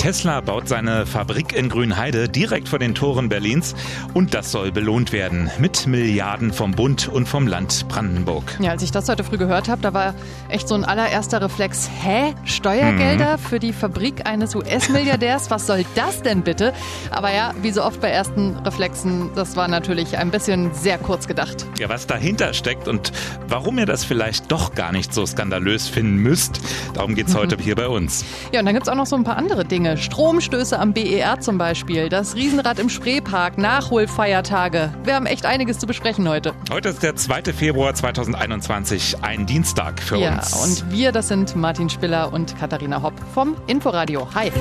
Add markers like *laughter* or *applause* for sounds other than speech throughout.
Tesla baut seine Fabrik in Grünheide direkt vor den Toren Berlins und das soll belohnt werden mit Milliarden vom Bund und vom Land Brandenburg. Ja, als ich das heute früh gehört habe, da war echt so ein allererster Reflex, hä? Steuergelder mhm. für die Fabrik eines US-Milliardärs? Was soll das denn bitte? Aber ja, wie so oft bei ersten Reflexen, das war natürlich ein bisschen sehr kurz gedacht. Ja, was dahinter steckt und warum ihr das vielleicht doch gar nicht so skandalös finden müsst, darum geht es mhm. *laughs* heute hier bei uns. Ja, und dann gibt es auch noch so ein paar andere Dinge. Stromstöße am BER zum Beispiel, das Riesenrad im Spreepark, Nachholfeiertage. Wir haben echt einiges zu besprechen heute. Heute ist der 2. Februar 2021, ein Dienstag für ja, uns. Ja, und wir, das sind Martin Spiller und Katharina Hopp vom Inforadio. Hi.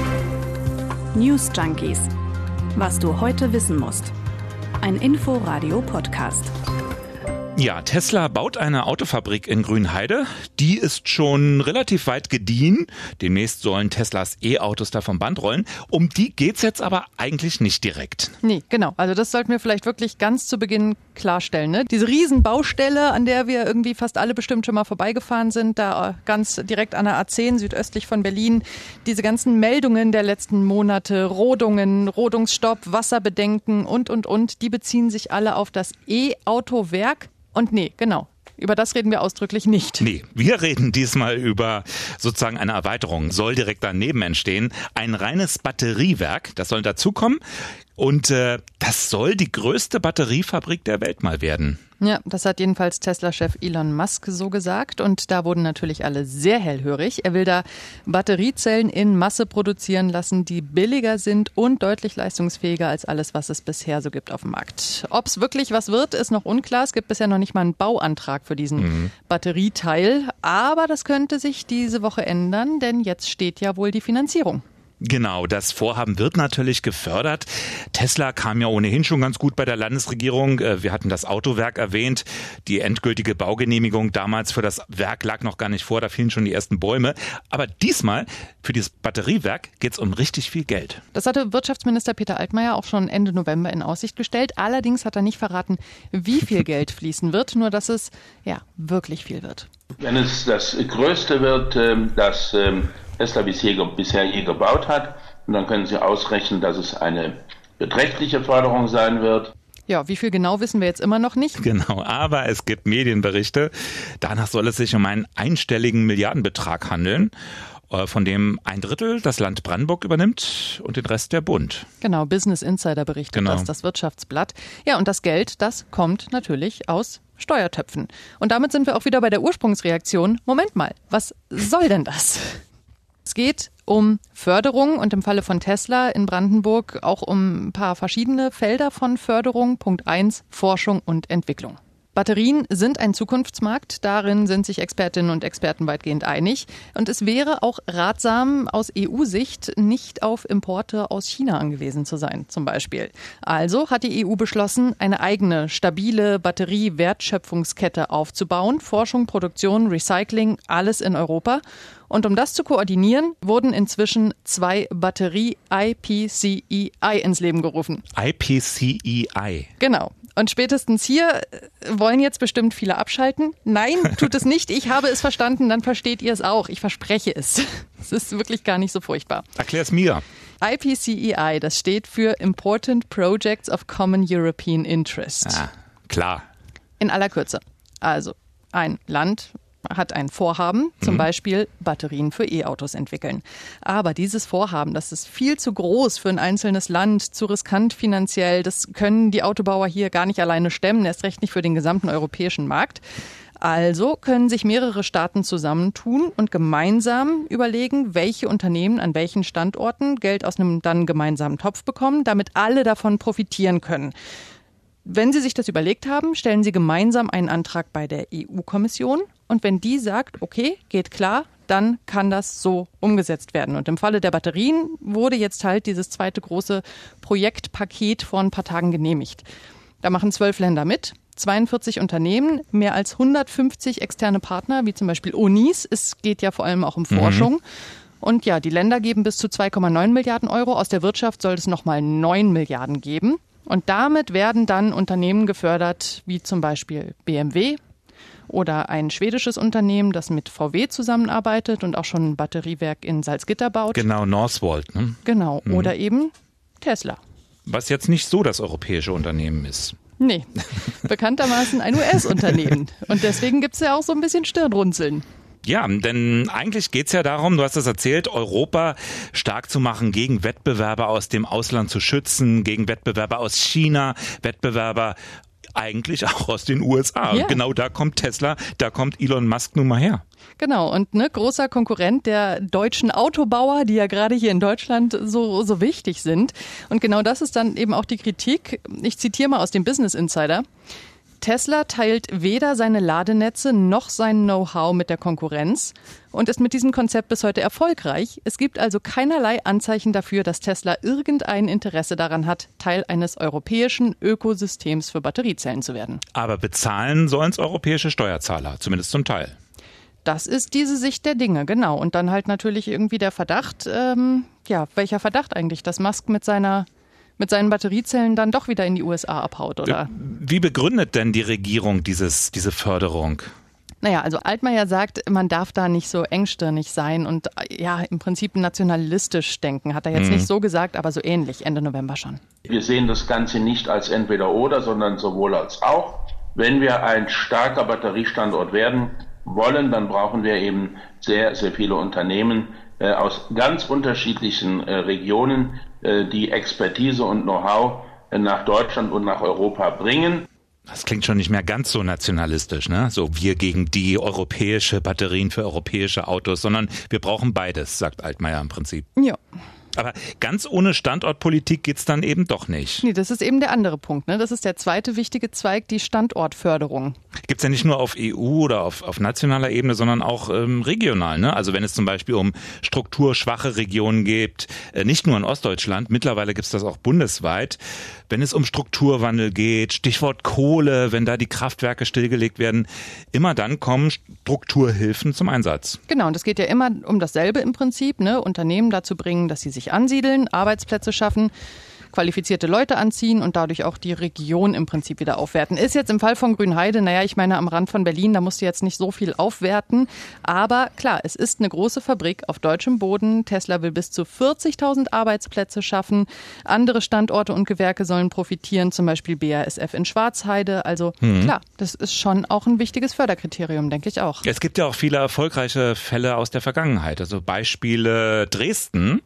News Junkies. Was du heute wissen musst. Ein Inforadio-Podcast. Ja, Tesla baut eine Autofabrik in Grünheide. Die ist schon relativ weit gediehen. Demnächst sollen Teslas E-Autos da vom Band rollen. Um die geht's jetzt aber eigentlich nicht direkt. Nee, genau. Also das sollten wir vielleicht wirklich ganz zu Beginn klarstellen. Ne? Diese Riesenbaustelle, an der wir irgendwie fast alle bestimmt schon mal vorbeigefahren sind, da ganz direkt an der A10 südöstlich von Berlin. Diese ganzen Meldungen der letzten Monate, Rodungen, Rodungsstopp, Wasserbedenken und, und, und, die beziehen sich alle auf das E-Autowerk und nee, genau. Über das reden wir ausdrücklich nicht. Nee, wir reden diesmal über sozusagen eine Erweiterung. Soll direkt daneben entstehen. Ein reines Batteriewerk, das soll dazukommen. Und äh, das soll die größte Batteriefabrik der Welt mal werden. Ja, das hat jedenfalls Tesla-Chef Elon Musk so gesagt. Und da wurden natürlich alle sehr hellhörig. Er will da Batteriezellen in Masse produzieren lassen, die billiger sind und deutlich leistungsfähiger als alles, was es bisher so gibt auf dem Markt. Ob es wirklich was wird, ist noch unklar. Es gibt bisher noch nicht mal einen Bauantrag für diesen mhm. Batterieteil. Aber das könnte sich diese Woche ändern, denn jetzt steht ja wohl die Finanzierung. Genau, das Vorhaben wird natürlich gefördert. Tesla kam ja ohnehin schon ganz gut bei der Landesregierung. Äh, wir hatten das Autowerk erwähnt. Die endgültige Baugenehmigung damals für das Werk lag noch gar nicht vor, da fielen schon die ersten Bäume. Aber diesmal für dieses Batteriewerk geht es um richtig viel Geld. Das hatte Wirtschaftsminister Peter Altmaier auch schon Ende November in Aussicht gestellt. Allerdings hat er nicht verraten, wie viel *laughs* Geld fließen wird, nur dass es ja wirklich viel wird. Wenn es das Größte wird, ähm, das ähm, Tesla bisher, bisher je gebaut hat. Und dann können Sie ausrechnen, dass es eine beträchtliche Förderung sein wird. Ja, wie viel genau wissen wir jetzt immer noch nicht. Genau, aber es gibt Medienberichte. Danach soll es sich um einen einstelligen Milliardenbetrag handeln äh, von dem ein Drittel das Land Brandenburg übernimmt und den Rest der Bund. Genau, Business Insider berichtet genau. das, das Wirtschaftsblatt. Ja, und das Geld, das kommt natürlich aus Steuertöpfen. Und damit sind wir auch wieder bei der Ursprungsreaktion. Moment mal, was soll denn das? Es geht um Förderung und im Falle von Tesla in Brandenburg auch um ein paar verschiedene Felder von Förderung. Punkt eins Forschung und Entwicklung. Batterien sind ein Zukunftsmarkt. Darin sind sich Expertinnen und Experten weitgehend einig. Und es wäre auch ratsam, aus EU-Sicht nicht auf Importe aus China angewiesen zu sein, zum Beispiel. Also hat die EU beschlossen, eine eigene, stabile Batterie-Wertschöpfungskette aufzubauen. Forschung, Produktion, Recycling, alles in Europa. Und um das zu koordinieren, wurden inzwischen zwei Batterie-IPCEI ins Leben gerufen. IPCEI. Genau. Und spätestens hier äh, wollen jetzt bestimmt viele abschalten. Nein, tut es nicht. Ich habe es verstanden, dann versteht ihr es auch. Ich verspreche es. *laughs* Es ist wirklich gar nicht so furchtbar. Erklär es mir. IPCEI, das steht für Important Projects of Common European Interest. Ah, klar. In aller Kürze. Also, ein Land hat ein Vorhaben, zum mhm. Beispiel Batterien für E-Autos entwickeln. Aber dieses Vorhaben, das ist viel zu groß für ein einzelnes Land, zu riskant finanziell. Das können die Autobauer hier gar nicht alleine stemmen, erst recht nicht für den gesamten europäischen Markt. Also können sich mehrere Staaten zusammentun und gemeinsam überlegen, welche Unternehmen an welchen Standorten Geld aus einem dann gemeinsamen Topf bekommen, damit alle davon profitieren können. Wenn Sie sich das überlegt haben, stellen Sie gemeinsam einen Antrag bei der EU-Kommission und wenn die sagt, okay, geht klar, dann kann das so umgesetzt werden. Und im Falle der Batterien wurde jetzt halt dieses zweite große Projektpaket vor ein paar Tagen genehmigt. Da machen zwölf Länder mit. 42 Unternehmen, mehr als 150 externe Partner, wie zum Beispiel Unis. Es geht ja vor allem auch um mhm. Forschung. Mhm. Und ja, die Länder geben bis zu 2,9 Milliarden Euro. Aus der Wirtschaft soll es nochmal 9 Milliarden geben. Und damit werden dann Unternehmen gefördert, wie zum Beispiel BMW, Oder ein schwedisches Unternehmen, das mit VW zusammenarbeitet und auch schon ein Batteriewerk in Salzgitter baut. Genau, Northvolt. Ne? Genau. Mhm. Oder eben Tesla. Was jetzt nicht so das europäische Unternehmen ist. Nee, *laughs* bekanntermaßen ein US-Unternehmen. Und deswegen gibt es ja auch so ein bisschen Stirnrunzeln. Ja, denn eigentlich geht's ja darum, du hast es erzählt, Europa stark zu machen, gegen Wettbewerber aus dem Ausland zu schützen, gegen Wettbewerber aus China, Wettbewerber eigentlich auch aus den USA. Ja. Genau da kommt Tesla, da kommt Elon Musk nun mal her. Genau, und ne, großer Konkurrent der deutschen Autobauer, die ja gerade hier in Deutschland so, so wichtig sind. Und genau das ist dann eben auch die Kritik. Ich zitiere mal aus dem Business Insider. Tesla teilt weder seine Ladenetze noch sein Know-how mit der Konkurrenz und ist mit diesem Konzept bis heute erfolgreich. Es gibt also keinerlei Anzeichen dafür, dass Tesla irgendein Interesse daran hat, Teil eines europäischen Ökosystems für Batteriezellen zu werden. Aber bezahlen sollen es europäische Steuerzahler, zumindest zum Teil. Das ist diese Sicht der Dinge, genau. Und dann halt natürlich irgendwie der Verdacht, ähm, ja, welcher Verdacht eigentlich, dass Musk mit seiner mit seinen Batteriezellen dann doch wieder in die USA abhaut, oder? Wie begründet denn die Regierung dieses, diese Förderung? Naja, also Altmaier sagt, man darf da nicht so engstirnig sein und ja, im Prinzip nationalistisch denken. Hat er jetzt mhm. nicht so gesagt, aber so ähnlich, Ende November schon. Wir sehen das Ganze nicht als entweder oder, sondern sowohl als auch. Wenn wir ein starker Batteriestandort werden wollen, dann brauchen wir eben sehr, sehr viele Unternehmen äh, aus ganz unterschiedlichen äh, Regionen, äh, die Expertise und Know-how nach Deutschland und nach Europa bringen. Das klingt schon nicht mehr ganz so nationalistisch, ne? So wir gegen die europäische Batterien für europäische Autos, sondern wir brauchen beides, sagt Altmaier im Prinzip. Ja. Aber ganz ohne Standortpolitik geht's dann eben doch nicht. Nee, das ist eben der andere Punkt. Ne? Das ist der zweite wichtige Zweig, die Standortförderung. Gibt's ja nicht nur auf EU oder auf, auf nationaler Ebene, sondern auch ähm, regional. Ne? Also wenn es zum Beispiel um strukturschwache Regionen geht, äh, nicht nur in Ostdeutschland, mittlerweile gibt's das auch bundesweit, wenn es um Strukturwandel geht, Stichwort Kohle, wenn da die Kraftwerke stillgelegt werden, immer dann kommen Strukturhilfen zum Einsatz. Genau, und es geht ja immer um dasselbe im Prinzip, ne? Unternehmen dazu bringen, dass sie sich ansiedeln, Arbeitsplätze schaffen qualifizierte Leute anziehen und dadurch auch die Region im Prinzip wieder aufwerten. Ist jetzt im Fall von Grünheide, naja, ich meine am Rand von Berlin, da musst du jetzt nicht so viel aufwerten. Aber klar, es ist eine große Fabrik auf deutschem Boden. Tesla will bis zu 40.000 Arbeitsplätze schaffen. Andere Standorte und Gewerke sollen profitieren, zum Beispiel BASF in Schwarzheide. Also mhm. klar, das ist schon auch ein wichtiges Förderkriterium, denke ich auch. Es gibt ja auch viele erfolgreiche Fälle aus der Vergangenheit. Also Beispiele Dresden.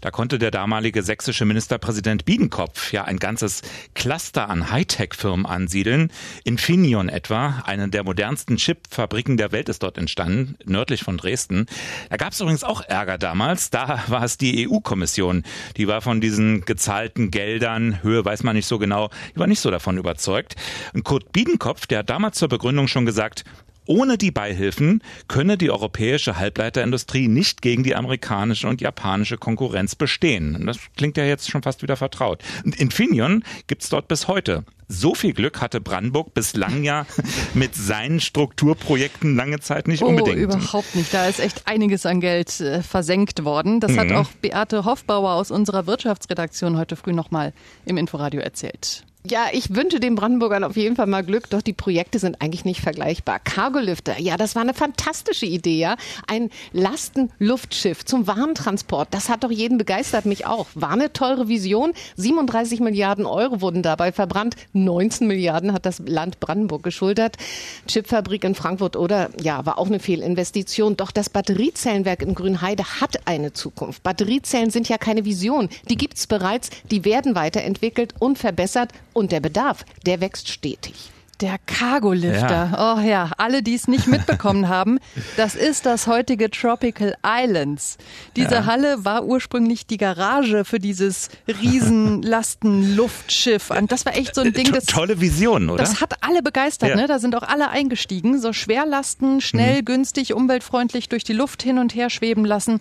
Da konnte der damalige sächsische Ministerpräsident Biedenkopf ja ein ganzes Cluster an Hightech-Firmen ansiedeln. Infineon etwa, eine der modernsten Chipfabriken der Welt ist dort entstanden, nördlich von Dresden. Da gab es übrigens auch Ärger damals. Da war es die EU-Kommission. Die war von diesen gezahlten Geldern, Höhe weiß man nicht so genau, die war nicht so davon überzeugt. Und Kurt Biedenkopf, der hat damals zur Begründung schon gesagt, ohne die Beihilfen könne die europäische Halbleiterindustrie nicht gegen die amerikanische und japanische Konkurrenz bestehen. Das klingt ja jetzt schon fast wieder vertraut. Und Infineon gibt's dort bis heute. So viel Glück hatte Brandenburg bislang ja *laughs* mit seinen Strukturprojekten lange Zeit nicht oh, unbedingt. Überhaupt nicht. Da ist echt einiges an Geld äh, versenkt worden. Das mhm. hat auch Beate Hoffbauer aus unserer Wirtschaftsredaktion heute früh nochmal im Inforadio erzählt. Ja, ich wünsche den Brandenburgern auf jeden Fall mal Glück, doch die Projekte sind eigentlich nicht vergleichbar. Cargolifter, ja, das war eine fantastische Idee, ja. Ein Lastenluftschiff zum Warentransport, das hat doch jeden begeistert, mich auch. War eine teure Vision. 37 Milliarden Euro wurden dabei verbrannt. 19 Milliarden hat das Land Brandenburg geschultert. Chipfabrik in Frankfurt oder, ja, war auch eine Fehlinvestition. Doch das Batteriezellenwerk in Grünheide hat eine Zukunft. Batteriezellen sind ja keine Vision. Die gibt's bereits, die werden weiterentwickelt und verbessert und der Bedarf, der wächst stetig. Der Cargo-Lifter. Ja. Oh ja, alle, die es nicht mitbekommen haben, das ist das heutige Tropical Islands. Diese ja. Halle war ursprünglich die Garage für dieses Riesenlasten-Luftschiff. Und das war echt so ein Ding, das. Tolle Vision, oder? Das hat alle begeistert, ja. ne? Da sind auch alle eingestiegen. So Schwerlasten, schnell, mhm. günstig, umweltfreundlich durch die Luft hin und her schweben lassen.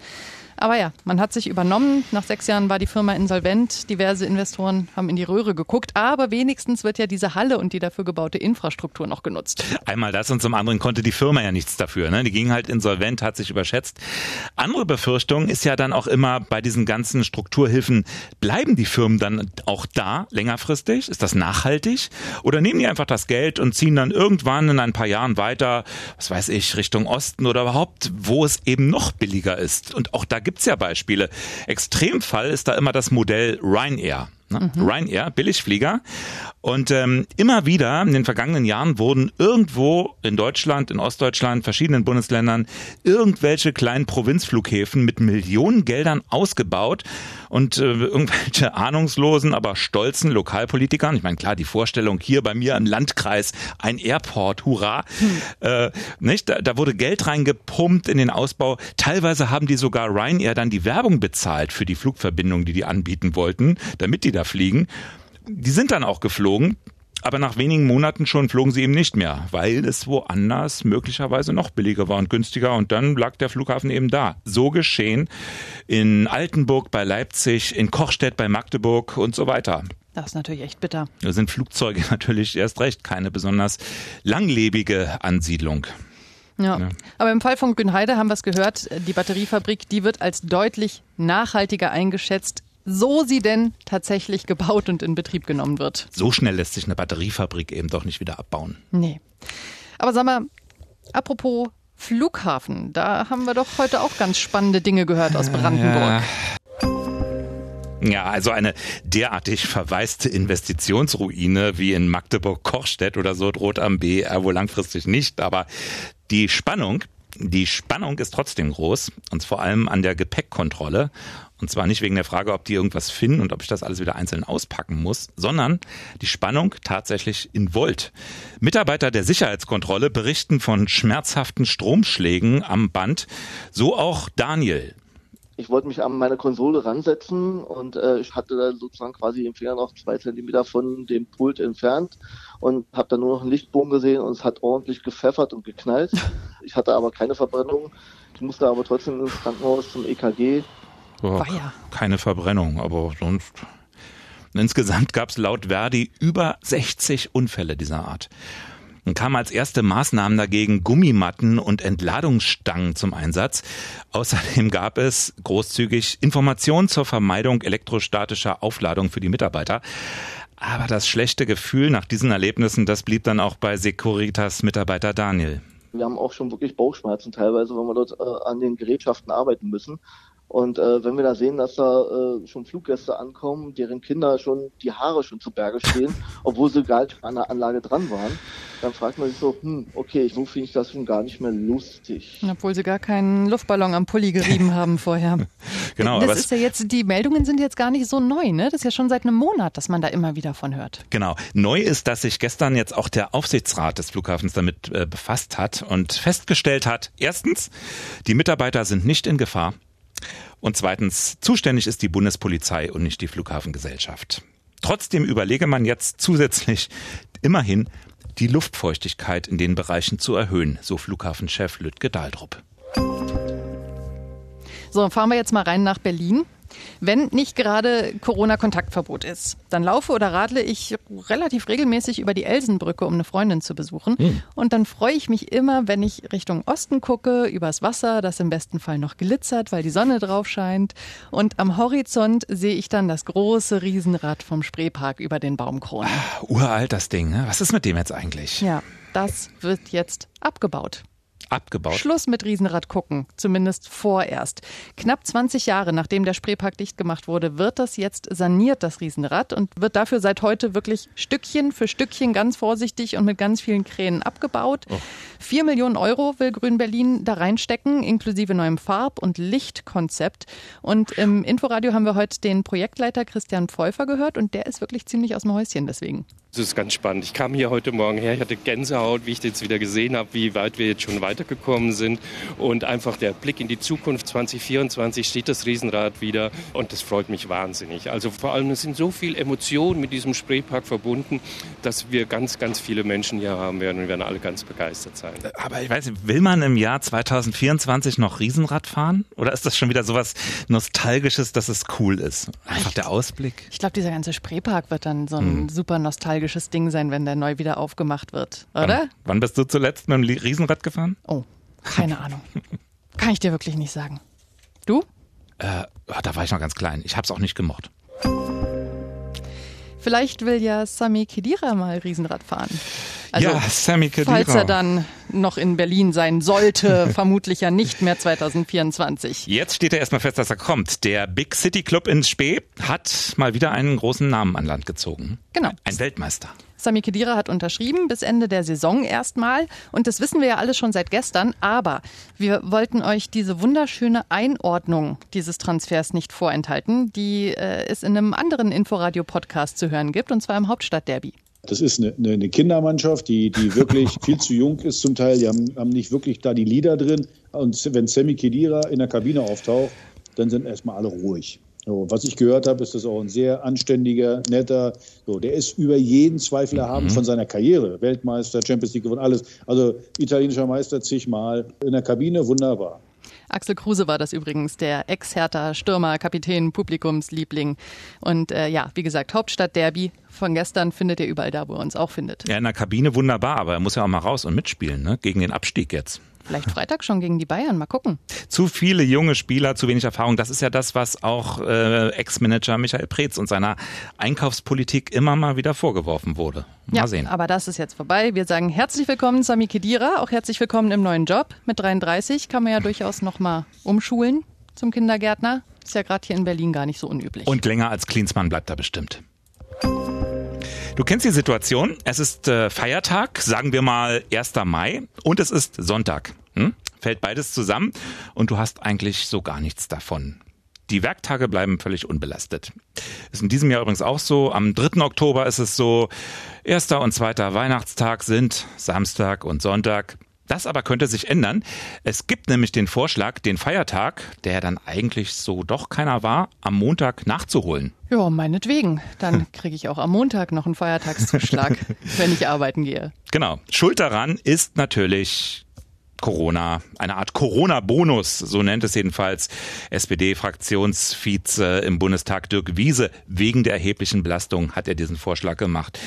Aber ja, man hat sich übernommen. Nach sechs Jahren war die Firma insolvent. Diverse Investoren haben in die Röhre geguckt. Aber wenigstens wird ja diese Halle und die dafür gebaute Infrastruktur noch genutzt. Einmal das und zum anderen konnte die Firma ja nichts dafür. Ne? Die ging halt insolvent, hat sich überschätzt. Andere Befürchtung ist ja dann auch immer bei diesen ganzen Strukturhilfen, bleiben die Firmen dann auch da längerfristig? Ist das nachhaltig? Oder nehmen die einfach das Geld und ziehen dann irgendwann in ein paar Jahren weiter, was weiß ich, Richtung Osten oder überhaupt, wo es eben noch billiger ist? Und auch da gibt gibt's ja Beispiele. Extremfall ist da immer das Modell Ryanair. Ne? Mhm. Ryanair, Billigflieger. Und ähm, immer wieder in den vergangenen Jahren wurden irgendwo in Deutschland, in Ostdeutschland, verschiedenen Bundesländern irgendwelche kleinen Provinzflughäfen mit Millionen Geldern ausgebaut und äh, irgendwelche ahnungslosen, aber stolzen Lokalpolitikern, ich meine klar, die Vorstellung hier bei mir im Landkreis ein Airport, hurra, hm. äh, nicht? Da, da wurde Geld reingepumpt in den Ausbau. Teilweise haben die sogar Ryanair dann die Werbung bezahlt für die Flugverbindung, die die anbieten wollten, damit die da fliegen. Die sind dann auch geflogen. Aber nach wenigen Monaten schon flogen sie eben nicht mehr, weil es woanders möglicherweise noch billiger war und günstiger und dann lag der Flughafen eben da. So geschehen in Altenburg bei Leipzig, in Kochstedt bei Magdeburg und so weiter. Das ist natürlich echt bitter. Da sind Flugzeuge *laughs* natürlich erst recht keine besonders langlebige Ansiedlung. Ja. ja. Aber im Fall von Grünheide haben wir es gehört, die Batteriefabrik, die wird als deutlich nachhaltiger eingeschätzt so sie denn tatsächlich gebaut und in Betrieb genommen wird. So schnell lässt sich eine Batteriefabrik eben doch nicht wieder abbauen. Nee. Aber sag mal, apropos Flughafen, da haben wir doch heute auch ganz spannende Dinge gehört aus Brandenburg. Ja. Also eine derartig verwaiste Investitionsruine wie in Magdeburg-Kochstedt oder so droht am BR wohl langfristig nicht. Aber die Spannung, die Spannung ist trotzdem groß und vor allem an der Gepäckkontrolle. Und zwar nicht wegen der Frage, ob die irgendwas finden und ob ich das alles wieder einzeln auspacken muss, sondern die Spannung tatsächlich in Volt. Mitarbeiter der Sicherheitskontrolle berichten von schmerzhaften Stromschlägen am Band. So auch Daniel. Ich wollte mich an meine Konsole ransetzen und äh, ich hatte da sozusagen quasi den Finger noch zwei Zentimeter von dem Pult entfernt und habe dann nur noch einen Lichtbogen gesehen und es hat ordentlich gepfeffert und geknallt. *laughs* Ich hatte aber keine Verbrennung. Ich musste aber trotzdem ins Krankenhaus zum EKG Oh, keine Verbrennung, aber sonst. Insgesamt gab es laut Verdi über 60 Unfälle dieser Art. Dann kamen als erste Maßnahmen dagegen Gummimatten und Entladungsstangen zum Einsatz. Außerdem gab es großzügig Informationen zur Vermeidung elektrostatischer Aufladung für die Mitarbeiter. Aber das schlechte Gefühl nach diesen Erlebnissen, das blieb dann auch bei Securitas Mitarbeiter Daniel. Wir haben auch schon wirklich Bauchschmerzen teilweise, wenn wir dort äh, an den Gerätschaften arbeiten müssen. Und äh, wenn wir da sehen, dass da äh, schon Fluggäste ankommen, deren Kinder schon die Haare schon zu Berge stehen, *laughs* obwohl sie gar nicht an der Anlage dran waren, dann fragt man sich so, hm, okay, so finde ich das schon gar nicht mehr lustig. Obwohl sie gar keinen Luftballon am Pulli gerieben *laughs* haben vorher. *laughs* genau. Das ist ja jetzt, die Meldungen sind jetzt gar nicht so neu, ne? Das ist ja schon seit einem Monat, dass man da immer wieder von hört. Genau. Neu ist, dass sich gestern jetzt auch der Aufsichtsrat des Flughafens damit äh, befasst hat und festgestellt hat, erstens, die Mitarbeiter sind nicht in Gefahr. Und zweitens, zuständig ist die Bundespolizei und nicht die Flughafengesellschaft. Trotzdem überlege man jetzt zusätzlich immerhin die Luftfeuchtigkeit in den Bereichen zu erhöhen, so Flughafenchef Lütke Daldrup. So, fahren wir jetzt mal rein nach Berlin. Wenn nicht gerade Corona-Kontaktverbot ist, dann laufe oder radle ich relativ regelmäßig über die Elsenbrücke, um eine Freundin zu besuchen. Mhm. Und dann freue ich mich immer, wenn ich Richtung Osten gucke, übers Wasser, das im besten Fall noch glitzert, weil die Sonne drauf scheint. Und am Horizont sehe ich dann das große Riesenrad vom Spreepark über den Baumkronen. Ah, uralt das Ding, ne? Was ist mit dem jetzt eigentlich? Ja, das wird jetzt abgebaut abgebaut. Schluss mit Riesenrad gucken, zumindest vorerst. Knapp 20 Jahre nachdem der Spreepark dicht gemacht wurde, wird das jetzt saniert, das Riesenrad, und wird dafür seit heute wirklich Stückchen für Stückchen ganz vorsichtig und mit ganz vielen Kränen abgebaut. Oh. Vier Millionen Euro will Grün-Berlin da reinstecken, inklusive neuem Farb- und Lichtkonzept. Und im Inforadio haben wir heute den Projektleiter Christian Pfeuffer gehört und der ist wirklich ziemlich aus dem Häuschen deswegen. Das ist ganz spannend. Ich kam hier heute Morgen her, ich hatte Gänsehaut, wie ich jetzt wieder gesehen habe, wie weit wir jetzt schon weitergekommen sind. Und einfach der Blick in die Zukunft 2024 steht das Riesenrad wieder und das freut mich wahnsinnig. Also vor allem es sind so viele Emotionen mit diesem Spreepark verbunden, dass wir ganz, ganz viele Menschen hier haben werden und wir werden alle ganz begeistert sein. Aber ich weiß nicht, will man im Jahr 2024 noch Riesenrad fahren? Oder ist das schon wieder sowas Nostalgisches, dass es cool ist? Einfach der Ausblick. Ich glaube, dieser ganze Spreepark wird dann so ein Hm. super nostalgisches Ding sein, wenn der neu wieder aufgemacht wird, oder? Wann, wann bist du zuletzt mit dem Riesenrad gefahren? Oh, keine *laughs* Ahnung. Kann ich dir wirklich nicht sagen. Du? Äh, da war ich noch ganz klein. Ich habe es auch nicht gemocht. Vielleicht will ja Sami Khedira mal Riesenrad fahren. Also, ja, Sammy Khedira. falls er dann noch in Berlin sein sollte, *laughs* vermutlich ja nicht mehr 2024. Jetzt steht er erstmal fest, dass er kommt. Der Big City Club in Spee hat mal wieder einen großen Namen an Land gezogen. Genau. Ein Weltmeister. Sami Khedira hat unterschrieben bis Ende der Saison erstmal. Und das wissen wir ja alle schon seit gestern. Aber wir wollten euch diese wunderschöne Einordnung dieses Transfers nicht vorenthalten, die äh, es in einem anderen Inforadio-Podcast zu hören gibt, und zwar im Hauptstadtderby. Das ist eine, eine Kindermannschaft, die, die wirklich *laughs* viel zu jung ist zum Teil. Die haben, haben nicht wirklich da die Lieder drin. Und wenn Sammy Kedira in der Kabine auftaucht, dann sind erstmal alle ruhig. So, was ich gehört habe, ist das auch ein sehr anständiger, netter, so, der ist über jeden Zweifel erhaben von seiner Karriere. Weltmeister, Champions League gewonnen, alles. Also italienischer Meister zigmal in der Kabine, wunderbar. Axel Kruse war das übrigens, der Ex-Hertha Stürmer, Kapitän, Publikumsliebling. Und äh, ja, wie gesagt, Hauptstadt-Derby von gestern findet ihr überall da, wo ihr uns auch findet. Ja, in der Kabine wunderbar, aber er muss ja auch mal raus und mitspielen, ne? Gegen den Abstieg jetzt. Vielleicht Freitag schon gegen die Bayern, mal gucken. Zu viele junge Spieler, zu wenig Erfahrung. Das ist ja das, was auch äh, Ex-Manager Michael Preetz und seiner Einkaufspolitik immer mal wieder vorgeworfen wurde. Mal ja, sehen. aber das ist jetzt vorbei. Wir sagen herzlich willkommen, Sami Kedira, auch herzlich willkommen im neuen Job. Mit 33 kann man ja durchaus noch mal umschulen zum Kindergärtner. Ist ja gerade hier in Berlin gar nicht so unüblich. Und länger als Klinsmann bleibt er bestimmt. Du kennst die Situation. Es ist äh, Feiertag, sagen wir mal 1. Mai, und es ist Sonntag. Hm? Fällt beides zusammen und du hast eigentlich so gar nichts davon. Die Werktage bleiben völlig unbelastet. Ist in diesem Jahr übrigens auch so. Am 3. Oktober ist es so, erster und zweiter Weihnachtstag sind Samstag und Sonntag. Das aber könnte sich ändern. Es gibt nämlich den Vorschlag, den Feiertag, der dann eigentlich so doch keiner war, am Montag nachzuholen. ja, meinetwegen. Dann *laughs* kriege ich auch am Montag noch einen Feiertagszuschlag, *laughs* wenn ich arbeiten gehe. Genau. Schuld daran ist natürlich Corona, eine Art Corona-Bonus, so nennt es jedenfalls SPD-Fraktionsvize im Bundestag Dirk Wiese. Wegen der erheblichen Belastung hat er diesen Vorschlag gemacht.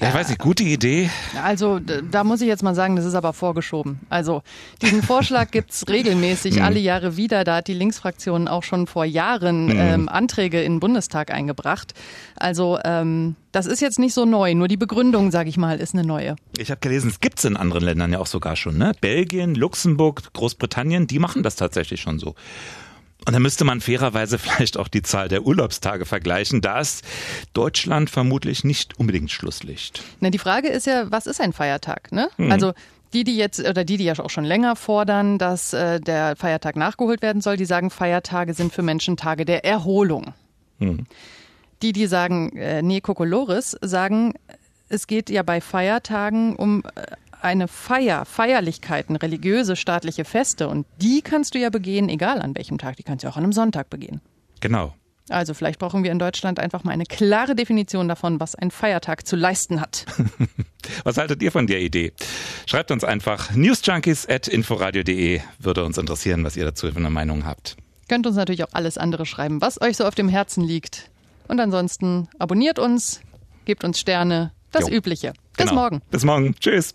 Ja, ich weiß nicht, gute Idee. Also da muss ich jetzt mal sagen, das ist aber vorgeschoben. Also diesen Vorschlag gibt's *laughs* regelmäßig alle Jahre wieder. Da hat die Linksfraktion auch schon vor Jahren ähm, Anträge in den Bundestag eingebracht. Also ähm, das ist jetzt nicht so neu. Nur die Begründung, sage ich mal, ist eine neue. Ich habe gelesen, es gibt's in anderen Ländern ja auch sogar schon. Ne? Belgien, Luxemburg, Großbritannien, die machen das tatsächlich schon so. Und da müsste man fairerweise *laughs* vielleicht auch die Zahl der Urlaubstage vergleichen. Da ist Deutschland vermutlich nicht unbedingt Schlusslicht. Na, die Frage ist ja, was ist ein Feiertag? Ne? Also die, die jetzt oder die, die ja auch schon länger fordern, dass äh, der Feiertag nachgeholt werden soll, die sagen, Feiertage sind für Menschen Tage der Erholung. Die, die sagen, äh, nee, Kokolores, sagen, es geht ja bei Feiertagen um äh, eine Feier, Feierlichkeiten, religiöse, staatliche Feste und die kannst du ja begehen, egal an welchem Tag. Die kannst du auch an einem Sonntag begehen. Genau. Also vielleicht brauchen wir in Deutschland einfach mal eine klare Definition davon, was ein Feiertag zu leisten hat. *laughs* Was haltet ihr von der Idee? Schreibt uns einfach newsjunkies.inforadio.de. Würde uns interessieren, was ihr dazu für eine Meinung habt. Könnt uns natürlich auch alles andere schreiben, was euch so auf dem Herzen liegt. Und ansonsten abonniert uns, gebt uns Sterne, das Jo. Übliche. Bis Genau. morgen. Bis morgen. Tschüss.